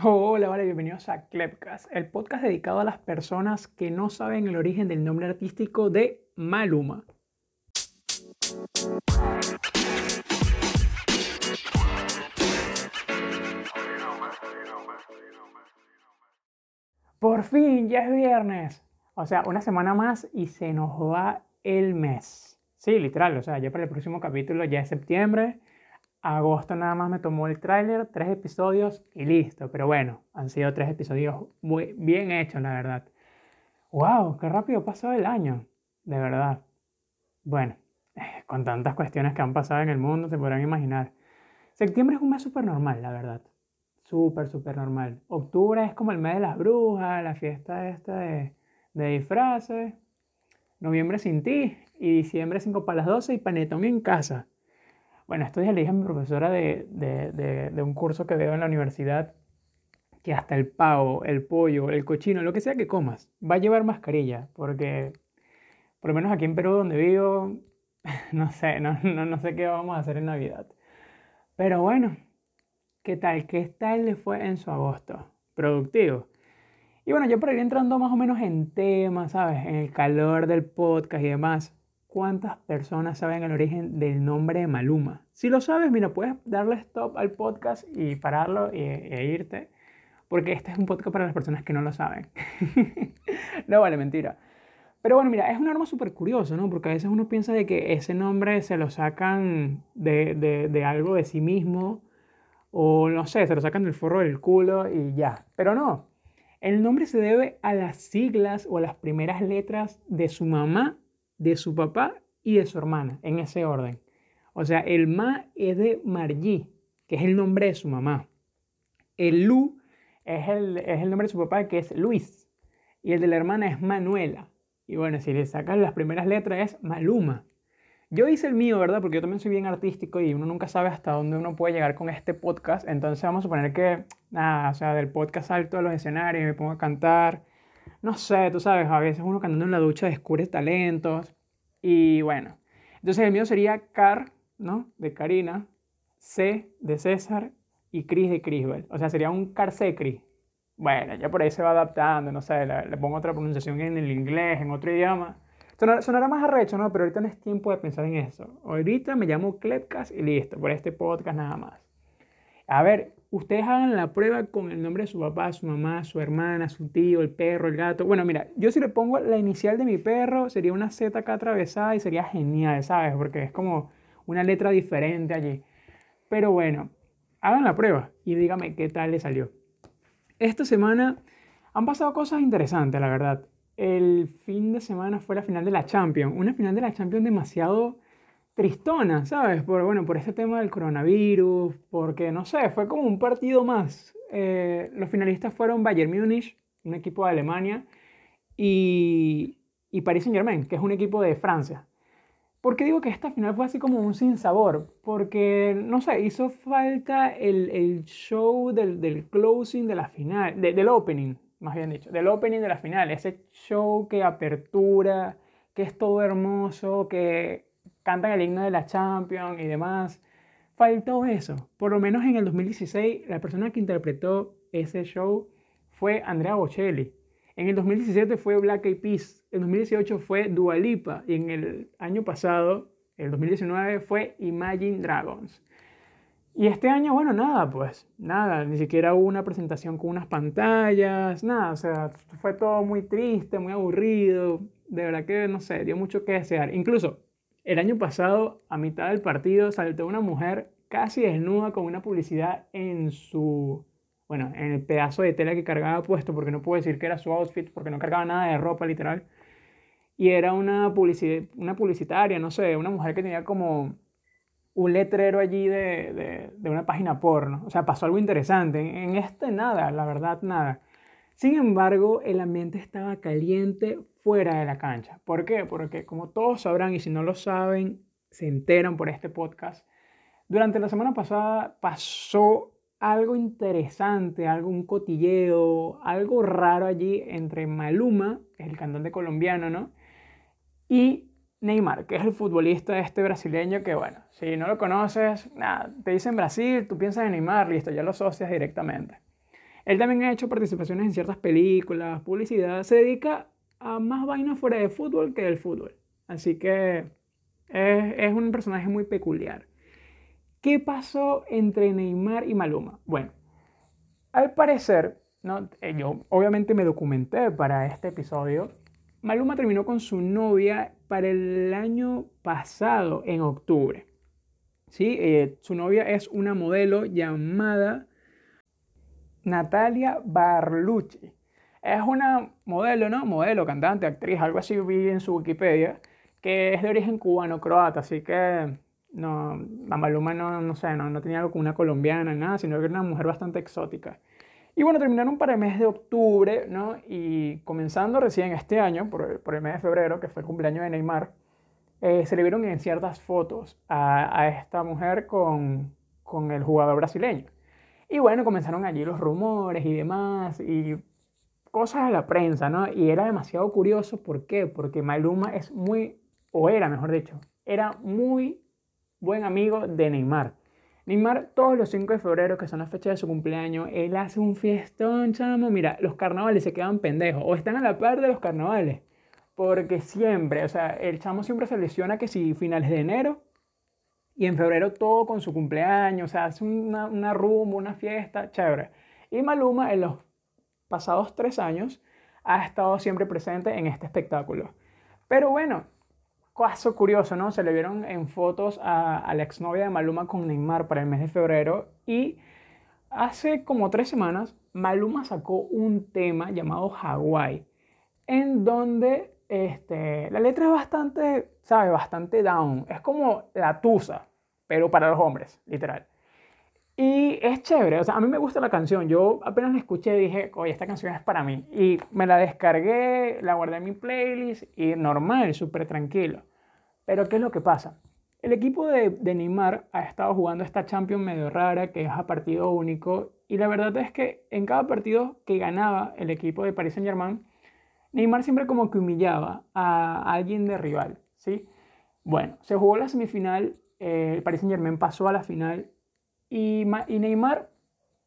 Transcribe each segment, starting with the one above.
Hola, vale, bienvenidos a Klepcast, el podcast dedicado a las personas que no saben el origen del nombre artístico de Maluma. Por fin, ya es viernes. O sea, una semana más y se nos va el mes. Sí, literal, o sea, ya para el próximo capítulo ya es septiembre agosto nada más me tomó el tráiler, tres episodios y listo. Pero bueno, han sido tres episodios muy bien hechos, la verdad. ¡Wow! ¡Qué rápido pasó el año! De verdad. Bueno, con tantas cuestiones que han pasado en el mundo, se podrán imaginar. Septiembre es un mes súper normal, la verdad. Súper, súper normal. Octubre es como el mes de las brujas, la fiesta esta de, de disfraces. Noviembre sin ti y diciembre 5 para las 12 y panetón en casa. Bueno, esto ya le dije a mi profesora de, de, de, un curso que veo en la universidad que hasta el pavo, el pollo, el cochino, lo que sea que comas, va a llevar mascarilla, porque por lo menos aquí en Perú donde vivo, no sé, no, no, no sé qué vamos a hacer en Navidad. Pero bueno, ¿qué tal? ¿Qué tal le fue en su agosto? Productivo. Y bueno, yo por ir entrando más o menos en temas, ¿sabes? En el calor del podcast y demás. ¿Cuántas personas saben el origen del nombre Maluma? Si lo sabes, mira, puedes darle stop al podcast y pararlo e, irte, porque este es un podcast para las personas que no lo saben. no vale, mentira. Pero bueno, mira, es un arma súper curioso, ¿no? Porque a veces uno piensa de que ese nombre se lo sacan de, de, de algo de sí mismo, o no sé, se lo sacan del forro del culo y ya. Pero no, el nombre se debe a las siglas o a las primeras letras de su mamá de su papá y de su hermana, en ese orden. O sea, el Ma es de Margí, que es el nombre de su mamá. El Lu es el, es el nombre de su papá, que es Luis. Y el de la hermana es Manuela. Y bueno, si le sacas las primeras letras es Maluma. Yo hice el mío, ¿verdad? Porque yo también soy bien artístico y uno nunca sabe hasta dónde uno puede llegar con este podcast. Entonces vamos a suponer que, nada, o sea, del podcast salto a los escenarios me pongo a cantar no sé, tú sabes, a veces uno cantando en la ducha descubre talentos. Y bueno, entonces el mío sería Car, ¿no? De Karina, C de César y Cris de Crisbel. O sea, sería un Carsecri. Bueno, ya por ahí se va adaptando, no sé, le, pongo otra pronunciación en el inglés, en otro idioma. sonará más arrecho, ¿no? Pero ahorita no es tiempo de pensar en eso. Ahorita me llamo Klepcast y listo, por este podcast nada más. A ver, ustedes hagan la prueba con el nombre de su papá, su mamá, su hermana, su tío, el perro, el gato. Bueno, mira, yo si le pongo la inicial de mi perro, sería una Z acá atravesada y sería genial, ¿sabes? Porque es como una letra diferente allí. Pero bueno, hagan la prueba y díganme qué tal le salió. Esta semana han pasado cosas interesantes, la verdad. El fin de semana fue la final de la Champions. Una final de la Champions demasiado tristona, ¿sabes? Por, bueno, por ese tema del coronavirus, porque no sé, fue como un partido más. Eh, los finalistas fueron Bayern Múnich, un equipo de Alemania, y, y Paris Saint Germain, que es un equipo de Francia. ¿Por qué digo que esta final fue así como un sinsabor? Porque, no sé, hizo falta el, el show del, del, closing de la final, del opening, más bien dicho, del opening de la final, ese show que apertura, que es todo hermoso, que cantan el himno de la Champions y demás. Faltó eso. Por lo menos en el 2016, la persona que interpretó ese show fue Andrea Bocelli. En el 2017 fue Black Eyed Peas. En 2018 fue Dua Lipa. Y en el año pasado, el 2019, fue Imagine Dragons. Y este año, bueno, nada, pues, nada, ni siquiera hubo una presentación con unas pantallas, nada, o sea, fue todo muy triste, muy aburrido, de verdad que, no sé, dio mucho que desear. Incluso el año pasado, a mitad del partido, saltó una mujer casi desnuda con una publicidad en su, bueno, en el pedazo de tela que cargaba puesto, porque no puedo decir que era su outfit, porque no cargaba nada de ropa literal. Y era una, una publicitaria, no sé, una mujer que tenía como un letrero allí de, de, una página porno. O sea, pasó algo interesante. En, en este nada, la verdad, nada. Sin embargo, el ambiente estaba caliente fuera de la cancha. ¿Por qué? Porque como todos sabrán y si no lo saben, se enteran por este podcast, durante la semana pasada pasó algo interesante, algo, un cotilleo, algo raro allí entre Maluma, que es el cantante colombiano, ¿no? Y Neymar, que es el futbolista este brasileño que, bueno, si no lo conoces, nada, te dicen Brasil, tú piensas en Neymar, listo, ya lo asocias directamente. Él también ha hecho participaciones en ciertas películas, publicidad, se dedica a más vainas fuera de fútbol que del fútbol. Así que es, un personaje muy peculiar. ¿Qué pasó entre Neymar y Maluma? Bueno, al parecer. Eh, yo obviamente me documenté para este episodio. Maluma terminó con su novia para el año pasado, en octubre. ¿Sí? Eh, su novia es una modelo llamada Natalia Barlucci. Es una modelo, ¿no? Modelo, cantante, actriz, algo así vi en su Wikipedia, que es de origen cubano-croata, así que no, la Maluma no, no sé, no, no tenía algo con una colombiana, nada, sino que era una mujer bastante exótica. Y bueno, terminaron para el mes de octubre, ¿no? Y comenzando recién este año, por, por el mes de febrero, que fue el cumpleaños de Neymar, eh, se le vieron en ciertas fotos a, a esta mujer con, con el jugador brasileño. Y bueno, comenzaron allí los rumores y demás, y cosas de la prensa, ¿no? Y era demasiado curioso, ¿por qué? Porque Maluma es muy, o era mejor dicho, era muy buen amigo de Neymar. Neymar, todos los 5 de febrero, que son las fechas de su cumpleaños, él hace un fiestón, chamo. Mira, los carnavales se quedan pendejos, o están a la par de los carnavales. Porque siempre, o sea, el chamo siempre se lesiona que si finales de enero y en febrero todo con su cumpleaños, o sea, hace una, una rumba, una fiesta, chévere. Y Maluma en los pasados tres años ha estado siempre presente en este espectáculo. Pero bueno, caso curioso, ¿no? Se le vieron en fotos a, la exnovia de Maluma con Neymar para el mes de febrero y hace como tres semanas Maluma sacó un tema llamado Hawaii, en donde este, la letra es bastante, ¿sabes? Bastante down. Es como la tusa, pero para los hombres, literal. Y es chévere, o sea, a mí me gusta la canción. Yo apenas la escuché dije, oye, esta canción es para mí. Y me la descargué, la guardé en mi playlist y normal, súper tranquilo. Pero ¿qué es lo que pasa? El equipo de, de, Neymar ha estado jugando esta Champions medio rara, que es a partido único. Y la verdad es que en cada partido que ganaba el equipo de Paris Saint Germain, Neymar siempre como que humillaba a alguien de rival, ¿sí? Bueno, se jugó la semifinal, eh, Paris Saint Germain pasó a la final y, Neymar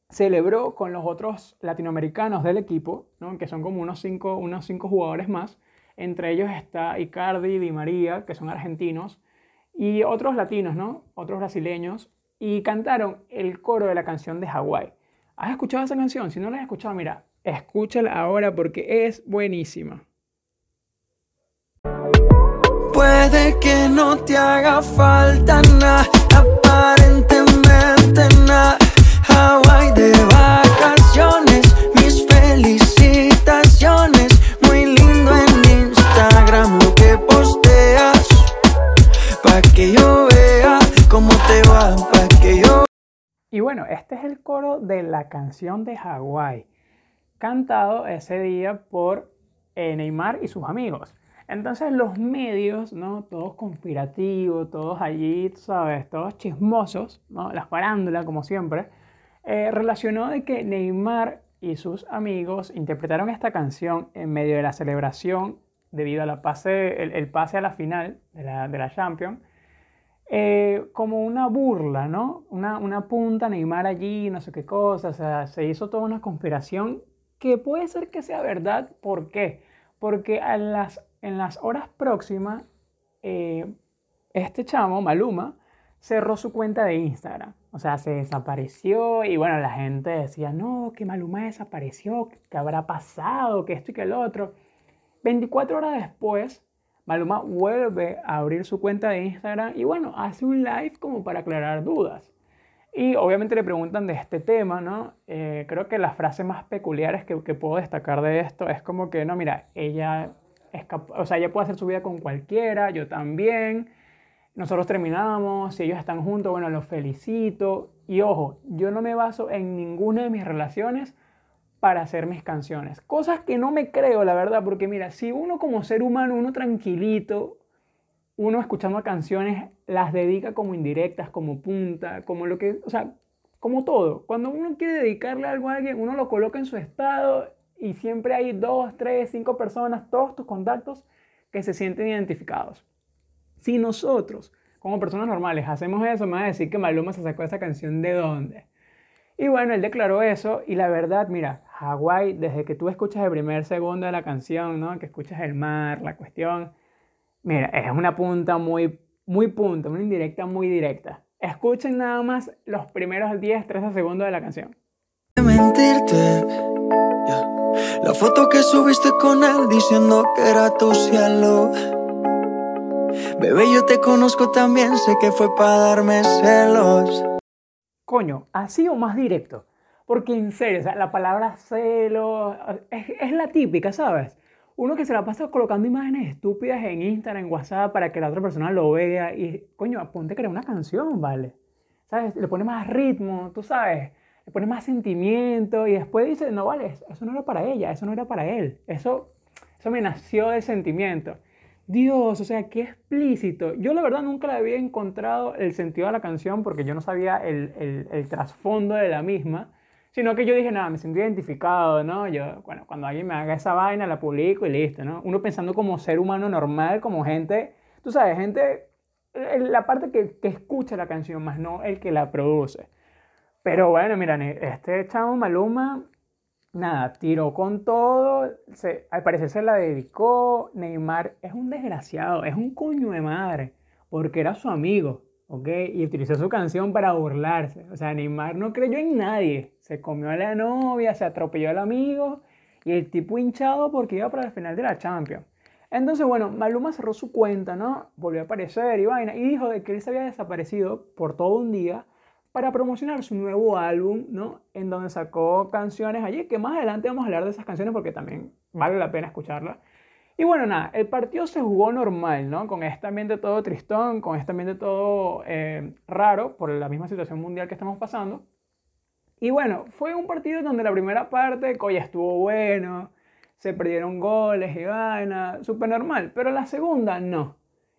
celebró con los otros latinoamericanos del equipo, que son como unos cinco, unos cinco jugadores más. Entre ellos está Icardi, Di María, que son argentinos, y otros latinos, ¿no? Otros brasileños. Y cantaron el coro de la canción de Hawái. ¿Has escuchado esa canción? Si no la has escuchado, mira, escúchala ahora porque es buenísima. Puede que no te haga falta nada, aparentemente bueno, este es el coro de la canción de Hawaii, cantado ese día por eh, Neymar y sus amigos. Entonces los medios, ¿no? Todos conspirativos, todos allí, ¿sabes? Todos chismosos, ¿no? La farándula, como siempre, eh, relacionó de que Neymar y sus amigos interpretaron esta canción en medio de la celebración debido a la pase, el, pase a la final de la, de la Champions, eh, como una burla, ¿no? Una, una punta Neymar allí, no sé qué cosa, o sea, se hizo toda una conspiración que puede ser que sea verdad, ¿por qué? Porque a las en las horas próximas, eh, este chamo, Maluma, cerró su cuenta de Instagram. O sea, se desapareció y bueno, la gente decía, no, que Maluma desapareció, que habrá pasado, que esto y que el otro. 24 horas después, Maluma vuelve a abrir su cuenta de Instagram y bueno, hace un live como para aclarar dudas. Y obviamente le preguntan de este tema, ¿no? Eh, creo que las frases más peculiares que, puedo destacar de esto es como que, no, mira, ella o sea, ella puede hacer su vida con cualquiera, yo también. Nosotros terminamos, si ellos están juntos, bueno, los felicito. Y ojo, yo no me baso en ninguna de mis relaciones para hacer mis canciones. Cosas que no me creo, la verdad, porque mira, si uno como ser humano, uno tranquilito, uno escuchando canciones, las dedica como indirectas, como punta, como lo que, o sea, como todo. Cuando uno quiere dedicarle algo a alguien, uno lo coloca en su estado y siempre hay dos, tres, cinco personas, todos tus contactos que se sienten identificados. Si nosotros, como personas normales, hacemos eso, me va a decir que Maluma se sacó esa canción de dónde. Y bueno, él declaró eso y la verdad, mira, Hawái, desde que tú escuchas el primer segundo de la canción, ¿no? Que escuchas el mar, la cuestión, mira, es una punta muy, muy punta, una indirecta muy directa. Escuchen nada más los primeros 10, 13 segundos de la canción. Mentirte. La foto que subiste con él diciendo que era tu cielo. Bebé, yo te conozco también, sé que fue para darme celos. Coño, así o más directo. Porque en serio, o sea, la palabra celos es, es la típica, ¿sabes? Uno que se la pasa colocando imágenes estúpidas en Instagram, en WhatsApp, para que la otra persona lo vea y, coño, ponte a crear una canción, ¿vale? ¿Sabes? Le pone más ritmo, tú sabes, le pone más sentimiento y después dice, no, vale, eso no era para ella, eso no era para él, eso, eso me nació del sentimiento. Dios, o sea, qué explícito. Yo la verdad nunca le había encontrado el sentido de la canción porque yo no sabía el trasfondo de la misma, sino que yo dije, nada, me siento identificado, ¿no? Yo, bueno, cuando alguien me haga esa vaina, la publico y listo, ¿no? Uno pensando como ser humano normal, como gente, tú sabes, gente, la parte que, que escucha la canción, más no el que la produce. Pero bueno, mira, este chavo Maluma nada, tiró con todo, se, al parecer se la dedicó, Neymar es un desgraciado, es un coño de madre, porque era su amigo, ¿ok? Y utilizó su canción para burlarse, o sea, Neymar no creyó en nadie, se comió a la novia, se atropelló al amigo, y el tipo hinchado porque iba para el final de la Champions. Entonces, bueno, Maluma cerró su cuenta, ¿no? Volvió a aparecer y vaina, y dijo de que él se había desaparecido por todo un día para promocionar su nuevo álbum, ¿no? En donde sacó canciones allí, que más adelante vamos a hablar de esas canciones porque también vale la pena escucharlas. Y bueno, nada, el partido se jugó normal, ¿no? Con este ambiente todo tristón, con este ambiente todo eh, raro por la misma situación mundial que estamos pasando. Y bueno, fue un partido donde la primera parte, coya, estuvo bueno, se perdieron goles y vaina, súper normal, pero la segunda no.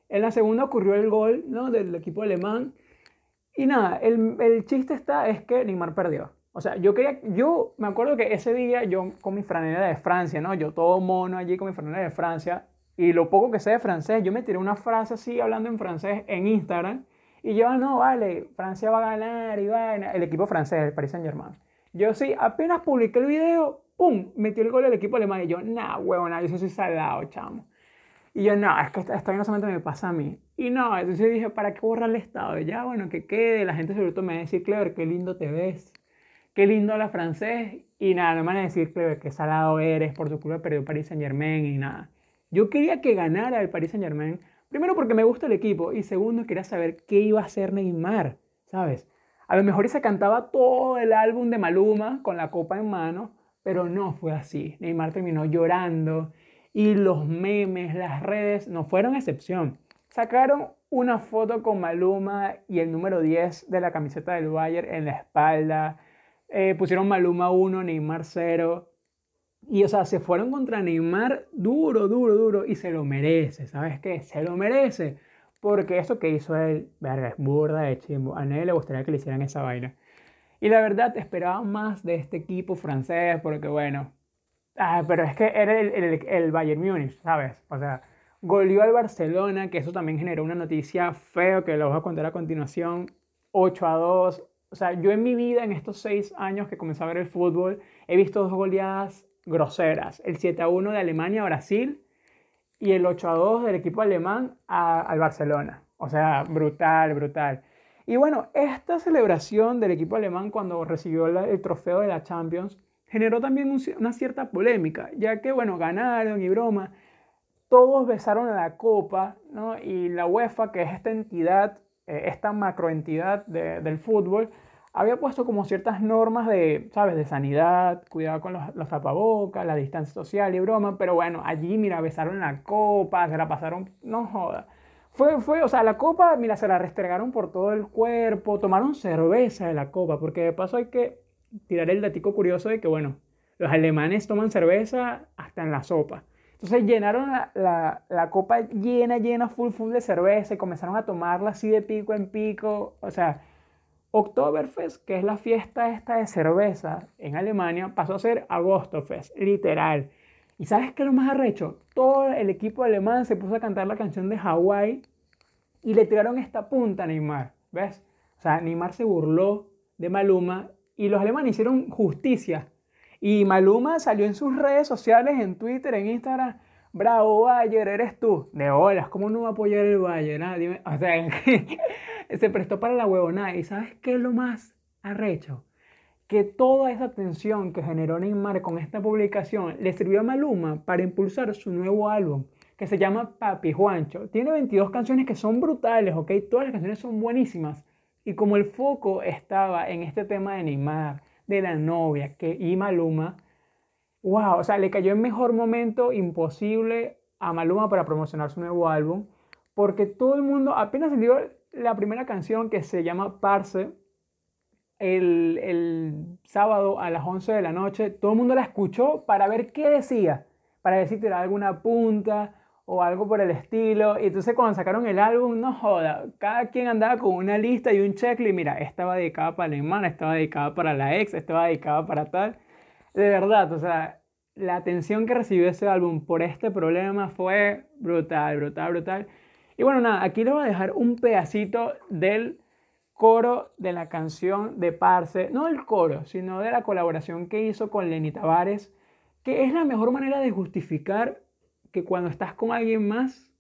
En la segunda ocurrió el gol, ¿no? Del equipo alemán y nada, el, el, chiste está es que Neymar perdió. O sea, yo quería, yo me acuerdo que ese día yo con mi franela de Francia, ¿no? Yo todo mono allí con mi franela de Francia y lo poco que sé de francés, yo me tiré una frase así hablando en francés en Instagram y yo, no, vale, Francia va a ganar y va el equipo francés, el Paris Saint Germain. Yo sí, apenas publiqué el video, ¡pum! Metió el gol del equipo alemán y yo, nah, huevona, yo soy salado, chamo. Y yo, no, es que esto no solamente me pasa a mí. Y no, entonces yo dije, ¿para qué borrar el estado? ya, bueno, que quede, la gente sobre todo me va a decir, Clever, qué lindo te ves, qué lindo habla francés. Y nada, no me van a decir, Clever, qué salado eres, por tu culpa perdió Paris Saint Germain y nada. Yo quería que ganara el Paris Saint Germain, primero porque me gusta el equipo y segundo quería saber qué iba a hacer Neymar, ¿sabes? A lo mejor se cantaba todo el álbum de Maluma con la copa en mano, pero no fue así. Neymar terminó llorando y los memes, las redes no fueron excepción. Sacaron una foto con Maluma y el número 10 de la camiseta del Bayern en la espalda. Eh, pusieron Maluma 1, Neymar 0. Y o sea, se fueron contra Neymar duro, duro, duro. Y se lo merece, ¿sabes qué? Se lo merece. Porque eso que hizo él, verga, es burda de chimbo. A nadie le gustaría que le hicieran esa vaina. Y la verdad, esperaba más de este equipo francés, porque bueno, Ah, pero es que era el, el, el, Bayern Múnich, ¿sabes? O sea, goleó al Barcelona, que eso también generó una noticia feo que lo voy a contar a continuación. 8 a 2. O sea, yo en mi vida, en estos 6 años que comencé a ver el fútbol, he visto dos goleadas groseras. El 7 a 1 de Alemania a Brasil y el 8 a 2 del equipo alemán al Barcelona. O sea, brutal, brutal. Y bueno, esta celebración del equipo alemán cuando recibió el trofeo de la Champions generó también una cierta polémica, ya que, bueno, ganaron y broma, todos besaron a la copa, ¿no? Y la UEFA, que es esta entidad, eh, esta macroentidad de, del fútbol, había puesto como ciertas normas de, ¿sabes?, de sanidad, cuidado con los, los, tapabocas, la distancia social y broma, pero bueno, allí, mira, besaron la copa, se la pasaron, no joda. Fue, fue, o sea, la copa, mira, se la restregaron por todo el cuerpo, tomaron cerveza de la copa, porque de paso hay que tirar el datico curioso de que, bueno, los alemanes toman cerveza hasta en la sopa. Entonces llenaron la, copa llena, llena, full, full de cerveza y comenzaron a tomarla así de pico en pico. O sea, Oktoberfest, que es la fiesta esta de cerveza en Alemania, pasó a ser Agostofest, literal. ¿Y sabes qué es lo más arrecho? Todo el equipo alemán se puso a cantar la canción de Hawái y le tiraron esta punta a Neymar, ¿ves? O sea, Neymar se burló de Maluma y los alemanes hicieron justicia. Y Maluma salió en sus redes sociales, en Twitter, en Instagram, bravo Bayer, eres tú. De olas, ¿cómo no va a apoyar el Bayer? Ah? O sea, se prestó para la huevonada. ¿Y sabes qué es lo más arrecho? Que toda esa tensión que generó Neymar con esta publicación le sirvió a Maluma para impulsar su nuevo álbum que se llama Papi Juancho. Tiene 22 canciones que son brutales, ¿ok? Todas las canciones son buenísimas. Y como el foco estaba en este tema de Neymar, de la novia que, y Maluma, wow, o sea, le cayó en mejor momento imposible a Maluma para promocionar su nuevo álbum, porque todo el mundo, apenas salió la primera canción que se llama Parse, el, el, sábado a las 11 de la noche, todo el mundo la escuchó para ver qué decía, para ver alguna punta o algo por el estilo. Y entonces cuando sacaron el álbum, no joda, cada quien andaba con una lista y un checklist. Mira, estaba dedicada para la hermana, estaba dedicada para la ex, estaba dedicada para tal. De verdad, o sea, la atención que recibió ese álbum por este problema fue brutal, brutal, brutal. Y bueno, nada, aquí les voy a dejar un pedacito del coro de la canción de Parse, no del coro, sino de la colaboración que hizo con Lenny Tavares, que es la mejor manera de justificar que cuando estás con alguien más,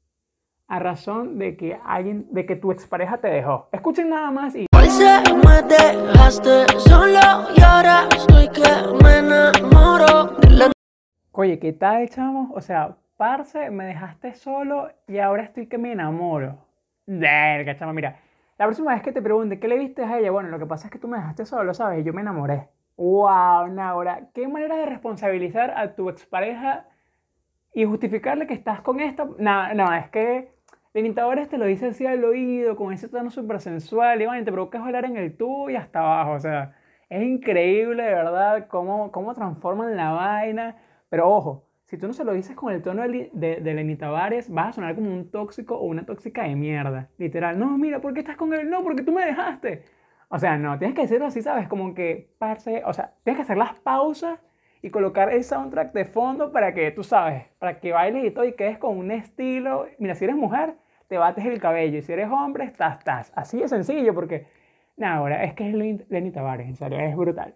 a razón de que alguien, de que tu expareja te dejó. Escuchen nada más y. me dejaste solo y ahora estoy que me enamoro. Oye, ¿qué tal, chamo? O sea, parce, me dejaste solo y ahora estoy que me enamoro. Verga, chamo, mira. La próxima vez que te pregunte qué le viste a ella, bueno, lo que pasa es que tú me dejaste solo, ¿sabes? Y yo me enamoré. ¡Wow, Naura! ¿Qué manera de responsabilizar a tu expareja y justificarle que estás con esta. No, no, es que limitadores te lo dice así al oído, con ese tono súper sensual, y bueno, te provocas hablar en el tú y hasta abajo. O sea, es increíble de verdad cómo, cómo transforman la vaina. Pero ojo, si tú no se lo dices con el tono de, de, de Lenny vas a sonar como un tóxico o una tóxica de mierda. Literal, no, mira, ¿por qué estás con él? No, porque tú me dejaste. O sea, no, tienes que decirlo así, ¿sabes? Como que, parce, o sea, tienes que hacer las pausas y colocar el soundtrack de fondo para que, tú sabes, para que bailes y todo y quedes con un estilo. Mira, si eres mujer, te bates el cabello y si eres hombre, estás, estás. Así de sencillo porque, nada, ahora es que es Lenny Tavares, en serio, es brutal.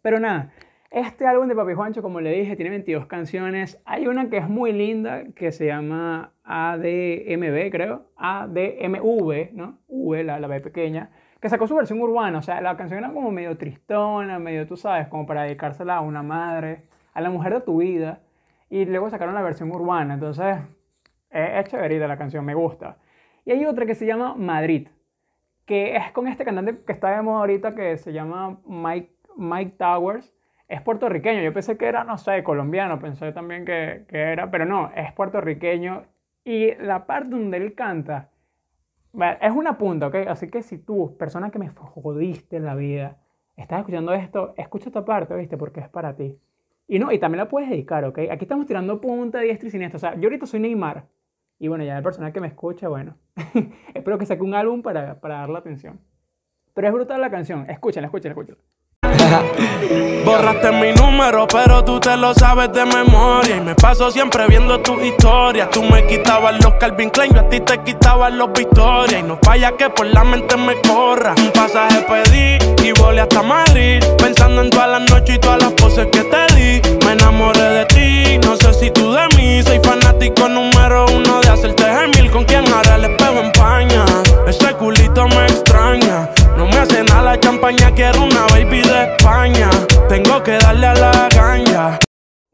Pero nada, este álbum de Papi Juancho, como le dije, tiene 22 canciones. Hay una que es muy linda que se llama ADMV, creo. ADMV, ¿no? V, la, la B pequeña que sacó su versión urbana. O sea, la canción era como medio tristona, medio, tú sabes, como para dedicársela a una madre, a la mujer de tu vida. Y luego sacaron la versión urbana. Entonces, es, chéverita la canción, me gusta. Y hay otra que se llama Madrid, que es con este cantante que está de moda ahorita que se llama Mike, Mike Towers. Es puertorriqueño. Yo pensé que era, no sé, colombiano. Pensé también que, que era, pero no, es puertorriqueño. Y la parte donde él canta es una punta, ¿ok? Así que si tú, persona que me jodiste en la vida, estás escuchando esto, escucha esta parte, ¿viste? Porque es para ti. Y no, y también la puedes dedicar, ¿ok? Aquí estamos tirando punta, diestra y siniestra. O sea, yo ahorita soy Neymar. Y bueno, ya el personal que me escucha, bueno, espero que saque un álbum para, para darle atención. Pero es brutal la canción. Escúchala, escúchala, escúchala. Borraste mi número, pero tú te lo sabes de memoria. Y me paso siempre viendo tus historias. Tú me quitabas los Calvin Klein, yo a ti te quitabas los Victoria. Y no falla que por la mente me corra. Un pasaje pedí y volé hasta Madrid. Pensando en todas las noches y todas las poses que te di. Me enamoré de ti, no sé si tú de mí. Soy fanático número uno de hacerte gemil. Con quien hará el espejo en paña. Ese culito me extraña. No me hace nada la champaña, quiero una baby de España. Tengo que darle a la ganja.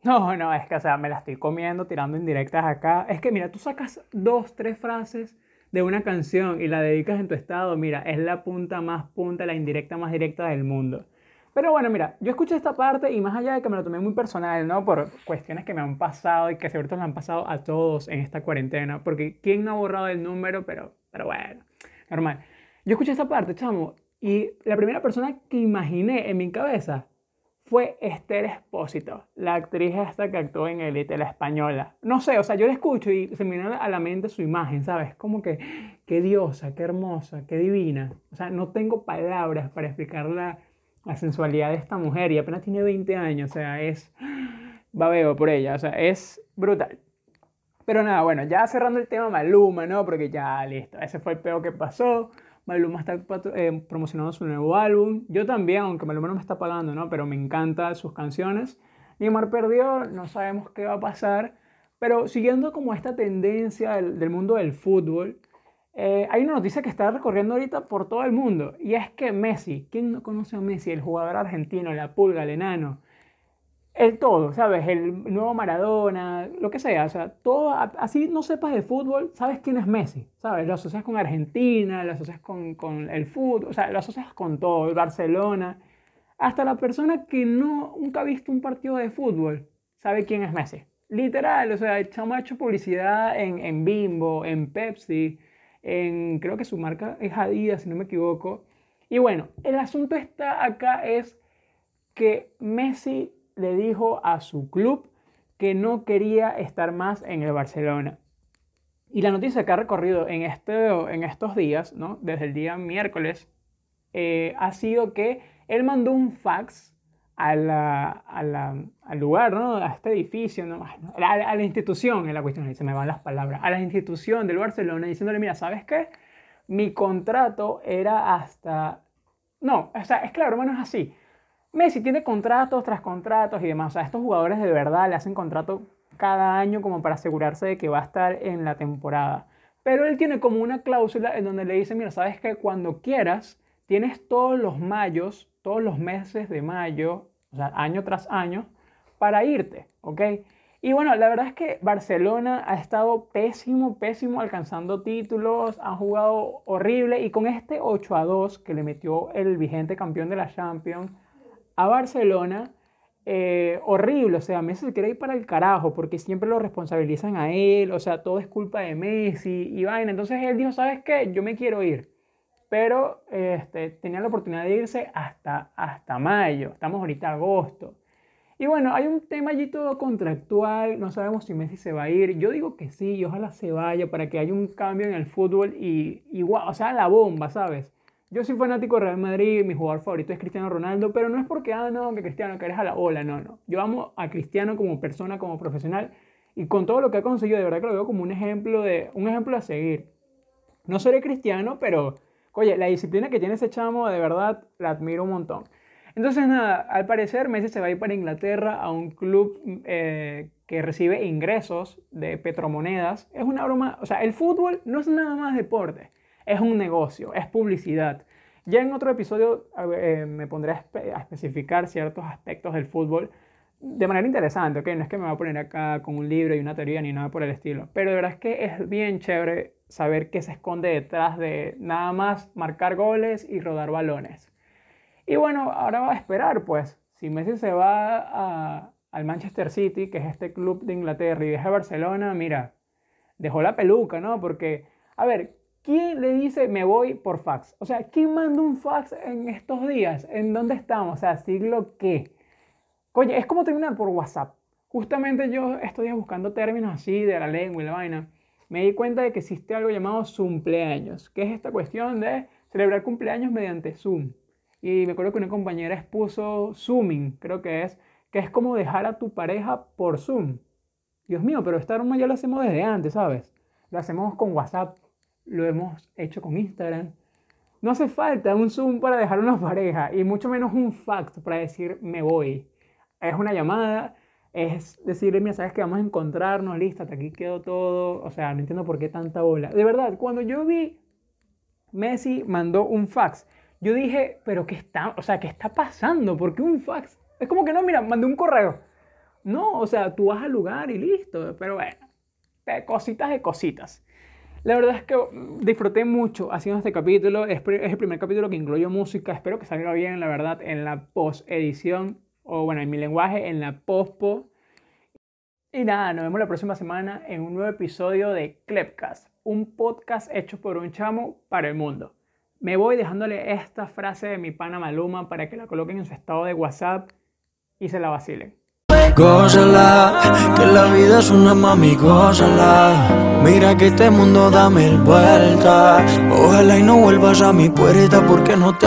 No, no, es que, o sea, me la estoy comiendo, tirando indirectas acá. Es que, mira, tú sacas dos, tres frases de una canción y la dedicas en tu estado, mira, es la punta más punta, la indirecta más directa del mundo. Pero bueno, mira, yo escuché esta parte y más allá de que me lo tomé muy personal, ¿no? Por cuestiones que me han pasado y que seguro le han pasado a todos en esta cuarentena, porque ¿quién no ha borrado el número? Pero, pero bueno, normal. Yo escuché esa parte, chamo, y la primera persona que imaginé en mi cabeza fue Esther Espósito, la actriz esta que actuó en Elite, la española. No sé, o sea, yo la escucho y se me viene a la mente su imagen, ¿sabes? Como que, qué diosa, qué hermosa, qué divina. O sea, no tengo palabras para explicar la, la sensualidad de esta mujer y apenas tiene 20 años, o sea, es babeo por ella, o sea, es brutal. Pero nada, bueno, ya cerrando el tema Maluma, ¿no? Porque ya listo, ese fue el peor que pasó. Maluma está eh, promocionando su nuevo álbum. Yo también, aunque Maluma no me está pagando, ¿no? Pero me encantan sus canciones. Neymar perdió, no sabemos qué va a pasar. Pero siguiendo como esta tendencia del, mundo del fútbol, eh, hay una noticia que está recorriendo ahorita por todo el mundo. Y es que Messi, ¿quién no conoce a Messi? El jugador argentino, la pulga, el enano el todo, ¿sabes? El nuevo Maradona, lo que sea, o sea, todo, así no sepas de fútbol, sabes quién es Messi, ¿sabes? Lo asocias con Argentina, lo asocias con, con el fútbol, o sea, lo asocias con todo, el Barcelona, hasta la persona que no, nunca ha visto un partido de fútbol, sabe quién es Messi. Literal, o sea, el chamo ha hecho publicidad en, en Bimbo, en Pepsi, en, creo que su marca es Adidas, si no me equivoco. Y bueno, el asunto está acá es que Messi le dijo a su club que no quería estar más en el Barcelona. Y la noticia que ha recorrido en, este, en estos días, ¿no? desde el día miércoles, eh, ha sido que él mandó un fax a la, al lugar, ¿no? a este edificio, ¿no? a, la, a, la, institución, en la cuestión, se me van las palabras, a la institución del Barcelona diciéndole, mira, ¿sabes qué? Mi contrato era hasta... No, o sea, es claro, hermano, es así. Messi tiene contratos tras contratos y demás. O sea, estos jugadores de verdad le hacen contrato cada año como para asegurarse de que va a estar en la temporada. Pero él tiene como una cláusula en donde le dice, mira, sabes que cuando quieras, tienes todos los mayos, todos los meses de mayo, o sea, año tras año, para irte, ¿ok? Y bueno, la verdad es que Barcelona ha estado pésimo, pésimo alcanzando títulos, ha jugado horrible y con este 8 a 2 que le metió el vigente campeón de la Champions, a Barcelona, eh, horrible, o sea, Messi se quiere ir para el carajo porque siempre lo responsabilizan a él, o sea, todo es culpa de Messi y vaina. Entonces él dijo, ¿sabes qué? Yo me quiero ir. Pero este, tenía la oportunidad de irse hasta, hasta mayo, estamos ahorita agosto. Y bueno, hay un tema allí todo contractual, no sabemos si Messi se va a ir. Yo digo que sí, y ojalá se vaya para que haya un cambio en el fútbol y igual, o sea, la bomba, ¿sabes? Yo soy fanático de Real Madrid, mi jugador favorito es Cristiano Ronaldo, pero no es porque, ah, no, que Cristiano, que eres a la ola, no, no. Yo amo a Cristiano como persona, como profesional, y con todo lo que ha conseguido, de verdad que lo veo como un ejemplo, de, un ejemplo a seguir. No seré cristiano, pero, oye, la disciplina que tiene ese chamo, de verdad, la admiro un montón. Entonces, nada, al parecer Messi se va a ir para Inglaterra a un club eh, que recibe ingresos de petromonedas. Es una broma, o sea, el fútbol no es nada más deporte es un negocio, es publicidad. Ya en otro episodio eh, me pondré a, especificar ciertos aspectos del fútbol de manera interesante, ¿ok? No es que me voy a poner acá con un libro y una teoría ni nada por el estilo, pero de verdad es que es bien chévere saber qué se esconde detrás de nada más marcar goles y rodar balones. Y bueno, ahora va a esperar, pues, si Messi se va al Manchester City, que es este club de Inglaterra, y deja Barcelona, mira, dejó la peluca, ¿no? Porque, a ver, ¿Quién le dice me voy por fax? O sea, ¿quién manda un fax en estos días? ¿En dónde estamos? O sea, siglo qué. Oye, es como terminar por WhatsApp. Justamente yo estoy buscando términos así de la lengua y la vaina. Me di cuenta de que existe algo llamado cumpleaños, que es esta cuestión de celebrar cumpleaños mediante Zoom. Y me acuerdo que una compañera expuso Zooming, creo que es, que es como dejar a tu pareja por Zoom. Dios mío, pero esta norma ya lo hacemos desde antes, ¿sabes? Lo hacemos con WhatsApp lo hemos hecho con Instagram. No hace falta un Zoom para dejar una pareja y mucho menos un fax para decir me voy. Es una llamada, es decirle, mira, sabes que vamos a encontrarnos, listo, hasta aquí quedó todo. O sea, no entiendo por qué tanta bola. De verdad, cuando yo vi Messi mandó un fax, yo dije, pero ¿qué está, o sea, ¿qué está pasando? ¿Por qué un fax? Es como que no, mira, mandé un correo. No, o sea, tú vas al lugar y listo. Pero bueno, cositas de cositas. La verdad es que disfruté mucho haciendo este capítulo. Es, el primer capítulo que incluyó música. Espero que salga bien, la verdad, en la post-edición. O bueno, en mi lenguaje, en la post-po. Y nada, nos vemos la próxima semana en un nuevo episodio de Clepcast, un podcast hecho por un chamo para el mundo. Me voy dejándole esta frase de mi pana Maluma para que la coloquen en su estado de WhatsApp y se la vacilen. Gózala, que la vida es una mami, gózala. Mira que este mundo da mil vueltas. Ojalá y no vuelvas a mi puerta porque no te